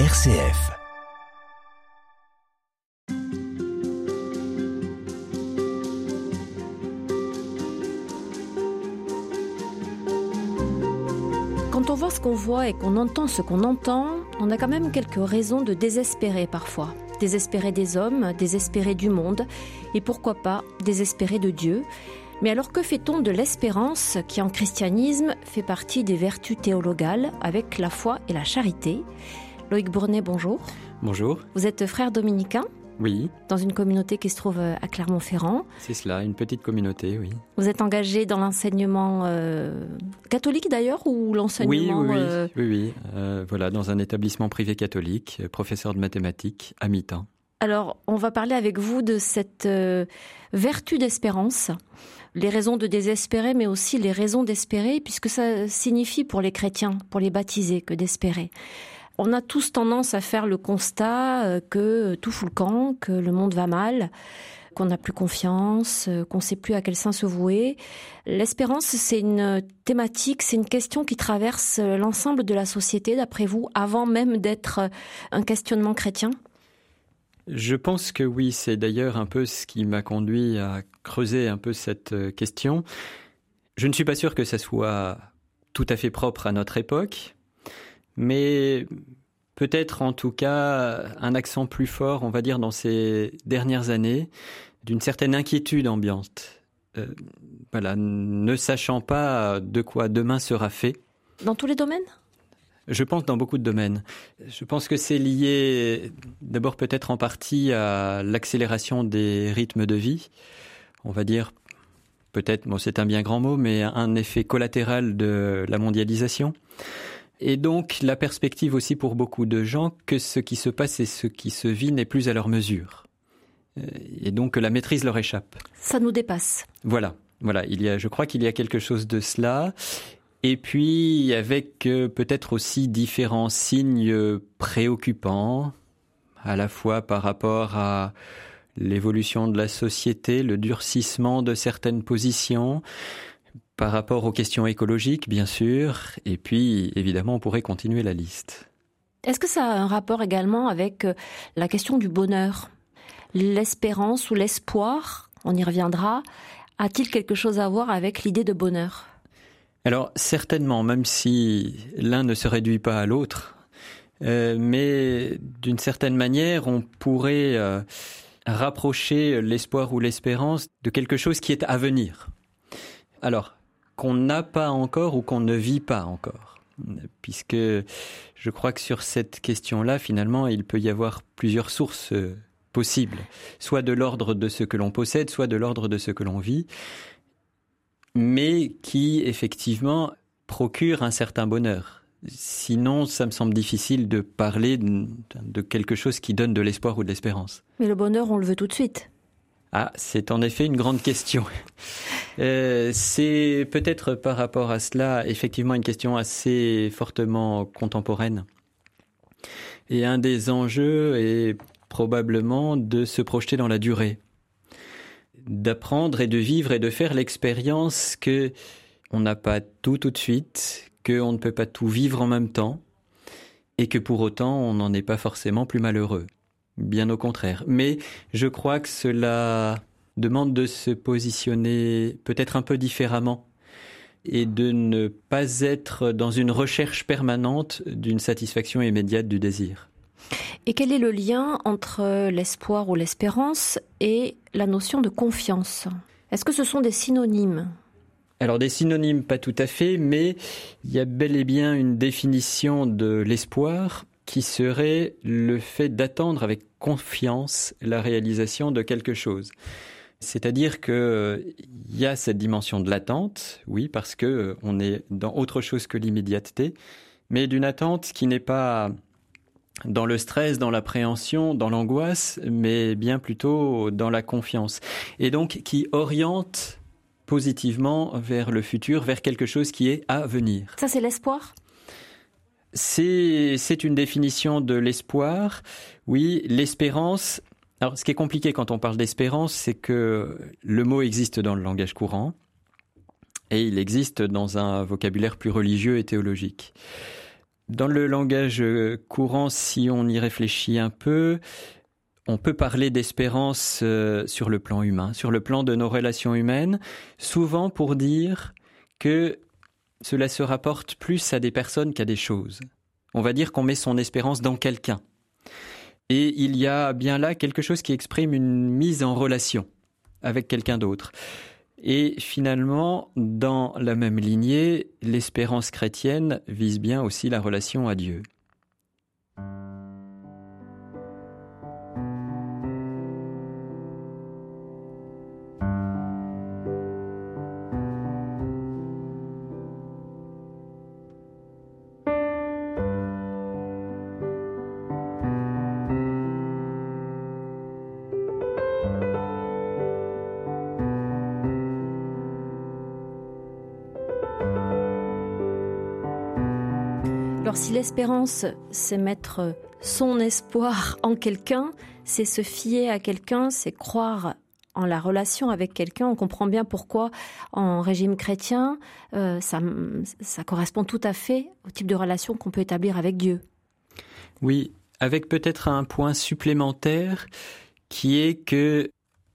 RCF. Quand on voit ce qu'on voit et qu'on entend ce qu'on entend, on a quand même quelques raisons de désespérer parfois. Désespérer des hommes, désespérer du monde, et pourquoi pas désespérer de Dieu. Mais alors que fait-on de l'espérance qui en christianisme fait partie des vertus théologales avec la foi et la charité? Loïc Bournet, bonjour. Bonjour. Vous êtes frère dominicain Oui, dans une communauté qui se trouve à Clermont-Ferrand. c'est cela, une petite communauté, oui. Vous êtes engagé dans l'enseignement euh, catholique d'ailleurs ou Oui, l'enseignement oui, oui, euh, oui, oui. Euh, voilà, dans un établissement privé catholique, euh, professeur de mathématiques à mi-temps. Alors, on va parler avec vous de cette euh, vertu d'espérance, les raisons de désespérer, mais aussi les raisons d'espérer, puisque ça signifie pour les chrétiens, pour les baptisés, que d'espérer. On a tous tendance à faire le constat euh, que tout fout le camp, que le monde va mal, qu'on n'a plus confiance, euh, qu'on ne sait plus à quel sein se vouer. L'espérance, c'est une thématique, c'est une question qui traverse l'ensemble de la société, d'après vous, avant même d'être un questionnement chrétien? Je pense que oui, c'est d'ailleurs un peu ce qui m'a conduit à creuser un peu cette euh, question. Je ne suis pas sûr que ça soit tout à fait propre à notre époque, mais peut-être en tout cas un accent plus fort, on va dire, dans ces dernières années, d'une certaine inquiétude ambiante. Euh, voilà, ne sachant pas de quoi demain sera fait. Dans tous les domaines? Je pense dans beaucoup de domaines. Je pense que c'est lié d'abord peut-être en partie à l'accélération des rythmes de vie. On va dire peut-être, bon c'est un bien grand mot, mais un effet collatéral de la mondialisation. Et donc la perspective aussi pour beaucoup de gens que ce qui se passe et ce qui se vit n'est plus à leur mesure. Euh, Et donc que la maîtrise leur échappe. Ça nous dépasse. Voilà, voilà. Il y a, je crois qu'il y a quelque chose de cela. Et puis avec euh, peut-être aussi différents signes euh, préoccupants, à la fois par rapport à l'évolution de la société, le durcissement de certaines positions, par rapport aux questions écologiques, bien sûr, et puis évidemment on pourrait continuer la liste. Est-ce que ça a un rapport également avec euh, la question du bonheur? L'espérance ou l'espoir, on y reviendra, a-t-il quelque chose à voir avec l'idée de bonheur? Alors certainement, même si l'un ne se réduit pas à l'autre, euh, mais d'une certaine manière, on pourrait euh, rapprocher l'espoir ou l'espérance de quelque chose qui est à venir. Alors, qu'on n'a pas encore ou qu'on ne vit pas encore. Puisque je crois que sur cette question-là, finalement, il peut y avoir plusieurs sources euh, possibles, soit de l'ordre de ce que l'on possède, soit de l'ordre de ce que l'on vit, mais qui effectivement procure un certain bonheur. Sinon, ça me semble difficile de parler de quelque chose qui donne de l'espoir ou de l'espérance. Mais le bonheur, on le veut tout de suite. Ah, c'est en effet une grande question. Euh, c'est peut-être par rapport à cela effectivement une question assez fortement contemporaine. Et un des enjeux est probablement de se projeter dans la durée, d'apprendre et de vivre et de faire l'expérience que on n'a pas tout tout de suite, qu'on ne peut pas tout vivre en même temps, et que pour autant on n'en est pas forcément plus malheureux. Bien au contraire. Mais je crois que cela demande de se positionner peut-être un peu différemment et de ne pas être dans une recherche permanente d'une satisfaction immédiate du désir. Et quel est le lien entre l'espoir ou l'espérance et la notion de confiance? Est-ce que ce sont des synonymes? Alors des synonymes pas tout à fait, mais il y a bel et bien une définition de l'espoir qui serait le fait d'attendre avec confiance la réalisation de quelque chose. C'est-à-dire que euh, il y a cette dimension de l'attente, oui, parce que euh, on est dans autre chose que l'immédiateté, mais d'une attente qui n'est pas dans le stress, dans l'appréhension, dans l'angoisse, mais bien plutôt dans la confiance. Et donc qui oriente positivement vers le futur, vers quelque chose qui est à venir. Ça, c'est l'espoir? C'est une définition de l'espoir. Oui, l'espérance. Alors, ce qui est compliqué quand on parle d'espérance, c'est que le mot existe dans le langage courant et il existe dans un vocabulaire plus religieux et théologique. Dans le langage courant, si on y réfléchit un peu, on peut parler d'espérance euh, sur le plan humain, sur le plan de nos relations humaines, souvent pour dire que cela se rapporte plus à des personnes qu'à des choses. On va dire qu'on met son espérance dans quelqu'un. Et il y a bien là quelque chose qui exprime une mise en relation avec quelqu'un d'autre. Et finalement, dans la même lignée, l'espérance chrétienne vise bien aussi la relation à Dieu. Alors si l'espérance, c'est mettre son espoir en quelqu'un, c'est se fier à quelqu'un, c'est croire en la relation avec quelqu'un, on comprend bien pourquoi en régime chrétien, euh, ça, ça correspond tout à fait au type de relation qu'on peut établir avec Dieu. Oui, avec peut-être un point supplémentaire qui est que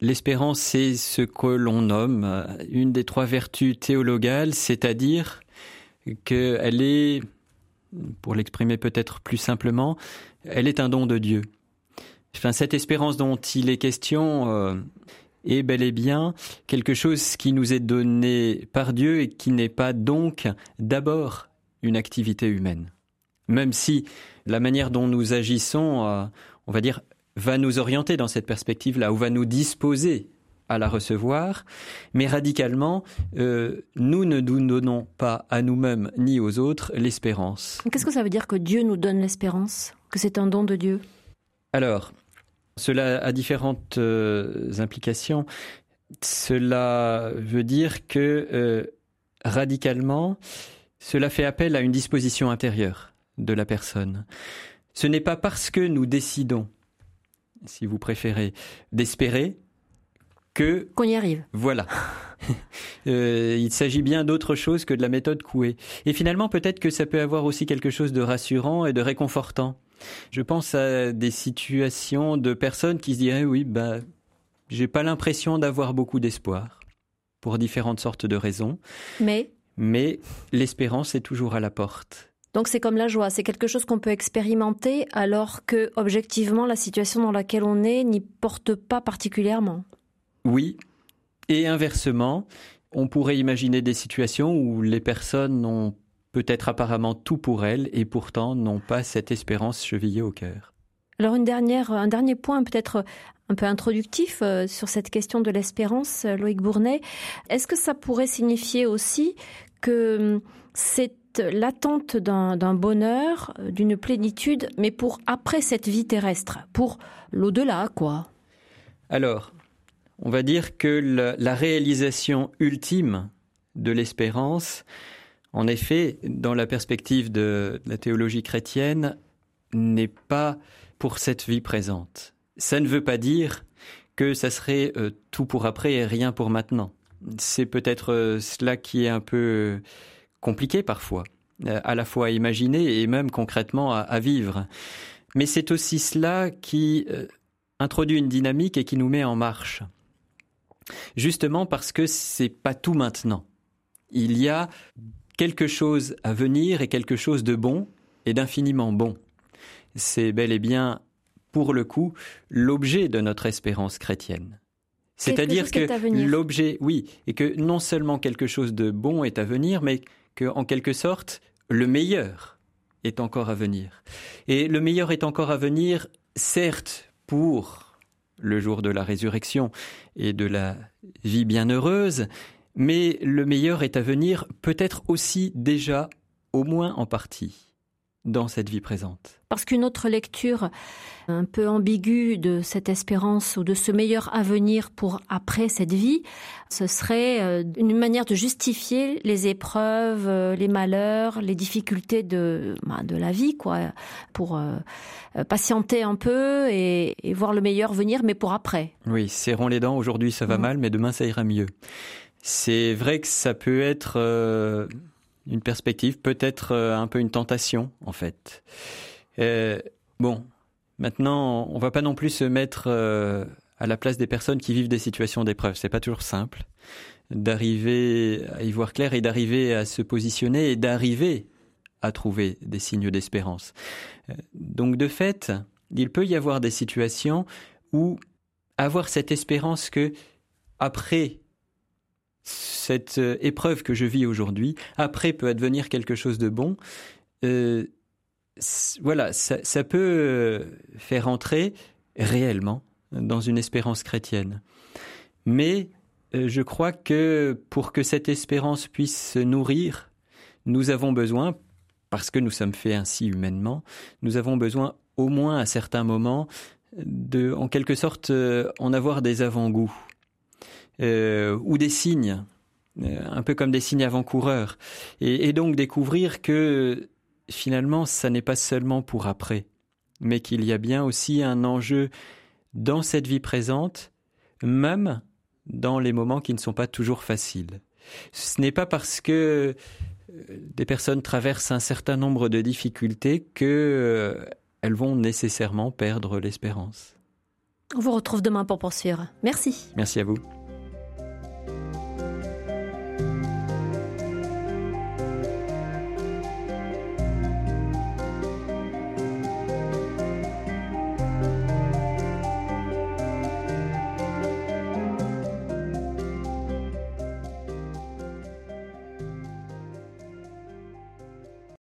l'espérance, c'est ce que l'on nomme une des trois vertus théologales, c'est-à-dire qu'elle est pour l'exprimer peut-être plus simplement, elle est un don de Dieu. Enfin, cette espérance dont il est question euh, est bel et bien quelque chose qui nous est donné par Dieu et qui n'est pas donc d'abord une activité humaine. Même si la manière dont nous agissons, euh, on va dire, va nous orienter dans cette perspective-là, ou va nous disposer à la recevoir, mais radicalement, euh, nous ne nous donnons pas à nous-mêmes ni aux autres l'espérance. Qu'est-ce que ça veut dire que Dieu nous donne l'espérance Que c'est un don de Dieu? Alors, cela a différentes euh, implications. Cela veut dire que euh, radicalement, cela fait appel à une disposition intérieure de la personne. Ce n'est pas parce que nous décidons, si vous préférez, d'espérer que qu'on y arrive. Voilà. euh, il s'agit bien d'autre chose que de la méthode Coué. Et finalement, peut-être que ça peut avoir aussi quelque chose de rassurant et de réconfortant. Je pense à des situations de personnes qui se diraient oui, bah, j'ai pas l'impression d'avoir beaucoup d'espoir pour différentes sortes de raisons. Mais? Mais l'espérance est toujours à la porte. Donc c'est comme la joie, c'est quelque chose qu'on peut expérimenter alors que objectivement la situation dans laquelle on est n'y porte pas particulièrement. Oui, et inversement, on pourrait imaginer des situations où les personnes ont peut-être apparemment tout pour elles et pourtant n'ont pas cette espérance chevillée au cœur. Alors une dernière, un dernier point peut-être un peu introductif euh, sur cette question de l'espérance, euh, Loïc Bournet. Est-ce que ça pourrait signifier aussi que hum, c'est l'attente d'un bonheur, euh, d'une plénitude, mais pour après cette vie terrestre, pour l'au-delà, quoi? Alors, on va dire que la réalisation ultime de l'espérance, en effet, dans la perspective de la théologie chrétienne, n'est pas pour cette vie présente. Ça ne veut pas dire que ça serait euh, tout pour après et rien pour maintenant. C'est peut-être euh, cela qui est un peu euh, compliqué parfois, à la fois à imaginer et même concrètement à vivre. Mais c'est aussi cela qui introduit une dynamique et qui nous met en marche. Justement parce que c'est pas tout maintenant. Il y a quelque chose à venir et quelque chose de bon et d'infiniment bon. C'est bel et bien, pour le coup, l'objet de notre espérance chrétienne. C'est-à-dire que l'objet, oui, et que non seulement quelque chose de bon est à venir, mais que, en quelque sorte, le meilleur est encore à venir. Et le meilleur est encore à venir, certes, pour le jour de la résurrection et de la vie bienheureuse, mais le meilleur est à venir peut-être aussi déjà, au moins en partie dans cette vie présente. Parce qu'une autre lecture un peu ambiguë de cette espérance ou de ce meilleur avenir pour après cette vie, ce serait euh, une manière de justifier les épreuves, euh, les malheurs, les difficultés de, bah, de la vie, quoi, pour euh, patienter un peu et, voir le meilleur venir, mais pour après. Oui, serrons les dents, aujourd'hui ça va mmh. mal, mais demain ça ira mieux. C'est vrai que ça peut être une perspective, peut-être un peu une tentation en fait. bon, maintenant, on va pas non plus se mettre à la place des personnes qui vivent des situations d'épreuve. C'est pas toujours simple d'arriver à y voir clair et d'arriver à se positionner et d'arriver à trouver des signes d'espérance. Euh, donc de fait, il peut y avoir des situations où avoir cette espérance que après cette euh, épreuve que je vis aujourd'hui, après peut advenir quelque chose de bon, euh, voilà, ça, peut faire entrer réellement dans une espérance chrétienne. Mais je crois que pour que cette espérance puisse se nourrir, nous avons besoin, parce que nous sommes faits ainsi humainement, nous avons besoin au moins à certains moments de, en quelque sorte, euh, en avoir des avant-goûts euh, ou des signes, euh, un peu comme des signes avant-coureurs, et, donc découvrir que finalement, ça n'est pas seulement pour après, mais qu'il y a bien aussi un enjeu dans cette vie présente, même dans les moments qui ne sont pas toujours faciles. Ce n'est pas parce que des personnes traversent un certain nombre de difficultés que euh, elles vont nécessairement perdre l'espérance. On vous retrouve demain pour poursuivre. Merci. Merci à vous.